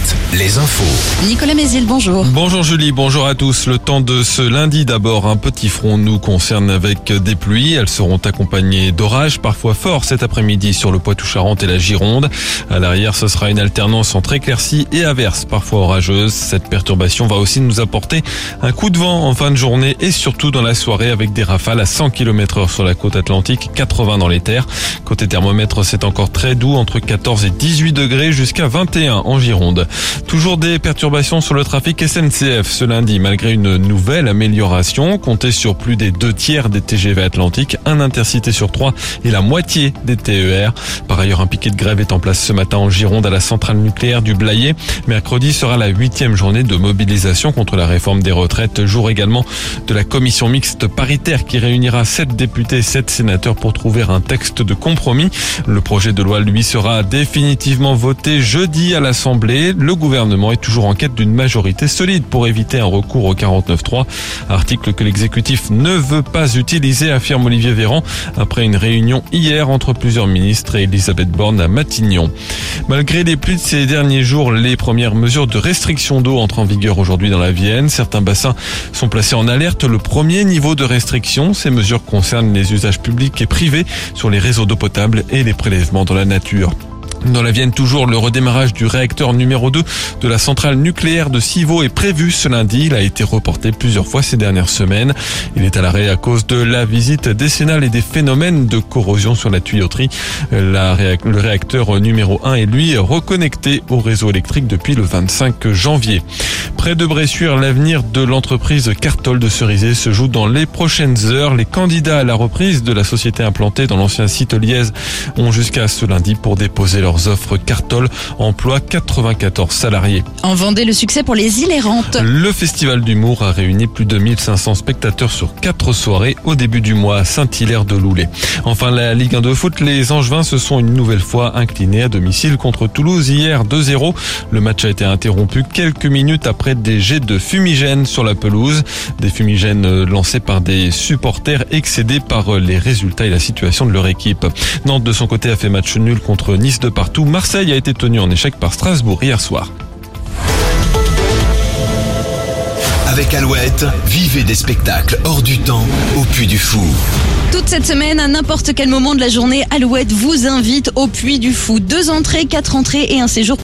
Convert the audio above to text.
Alouette, les infos. Nicolas Mézil, bonjour. Bonjour Julie, bonjour à tous. Le temps de ce lundi d'abord, un petit front nous concerne avec des pluies. Elles seront accompagnées d'orages, parfois forts cet après-midi sur le Poitou-Charentes et la Gironde. À l'arrière, ce sera une alternance entre éclaircies et averses, parfois orageuses. Cette perturbation va aussi nous apporter un coup de vent en fin de journée et surtout dans la soirée avec des rafales à 100 km heure sur la côte atlantique, 80 dans les terres. Côté thermomètre, c'est encore très doux, entre 14 et 18 degrés jusqu'à 21 en Gironde. Toujours des perturbations sur le trafic SNCF ce lundi, malgré une nouvelle amélioration. Comptez sur plus des deux tiers des TGV Atlantiques, un intercité sur trois et la moitié des TER. Par ailleurs, un piquet de grève est en place ce matin en Gironde à la centrale nucléaire du Blayet. Mercredi sera la huitième journée de mobilisation contre la réforme des retraites. Jour également de la commission mixte paritaire qui réunira sept députés et sept sénateurs pour trouver un texte de compromis. Le projet de loi, lui, sera définitivement voté jeudi à l'Assemblée. Le gouvernement est toujours en quête d'une majorité solide pour éviter un recours au 49.3. Article que l'exécutif ne veut pas utiliser, affirme Olivier Véran, après une réunion hier entre plusieurs ministres et Elisabeth Borne à Matignon. Malgré les pluies de ces derniers jours, les premières mesures de restriction d'eau entrent en vigueur aujourd'hui dans la Vienne. Certains bassins sont placés en alerte. Le premier niveau de restriction, ces mesures concernent les usages publics et privés sur les réseaux d'eau potable et les prélèvements dans la nature. Dans la Vienne, toujours, le redémarrage du réacteur numéro 2 de la centrale nucléaire de Civaux est prévu ce lundi. Il a été reporté plusieurs fois ces dernières semaines. Il est à l'arrêt à cause de la visite décennale et des phénomènes de corrosion sur la tuyauterie. Le réacteur numéro 1 est lui reconnecté au réseau électrique depuis le 25 janvier. Près de Bressuire, l'avenir de l'entreprise Cartol de Cerizé se joue dans les prochaines heures. Les candidats à la reprise de la société implantée dans l'ancien site Liège ont jusqu'à ce lundi pour déposer leurs offres Cartol. Emploi 94 salariés. En Vendée, le succès pour les îles errantes. Le festival d'humour a réuni plus de 1500 spectateurs sur quatre soirées au début du mois à Saint-Hilaire de Loulé. Enfin, la Ligue 1 de foot, les Angevins se sont une nouvelle fois inclinés à domicile contre Toulouse hier 2-0. Le match a été interrompu quelques minutes après des jets de fumigène sur la pelouse. Des fumigènes euh, lancés par des supporters excédés par euh, les résultats et la situation de leur équipe. Nantes de son côté a fait match nul contre Nice de partout. Marseille a été tenu en échec par Strasbourg hier soir. Avec Alouette, vivez des spectacles hors du temps au Puy du Fou. Toute cette semaine, à n'importe quel moment de la journée, Alouette vous invite au Puy du Fou. Deux entrées, quatre entrées et un séjour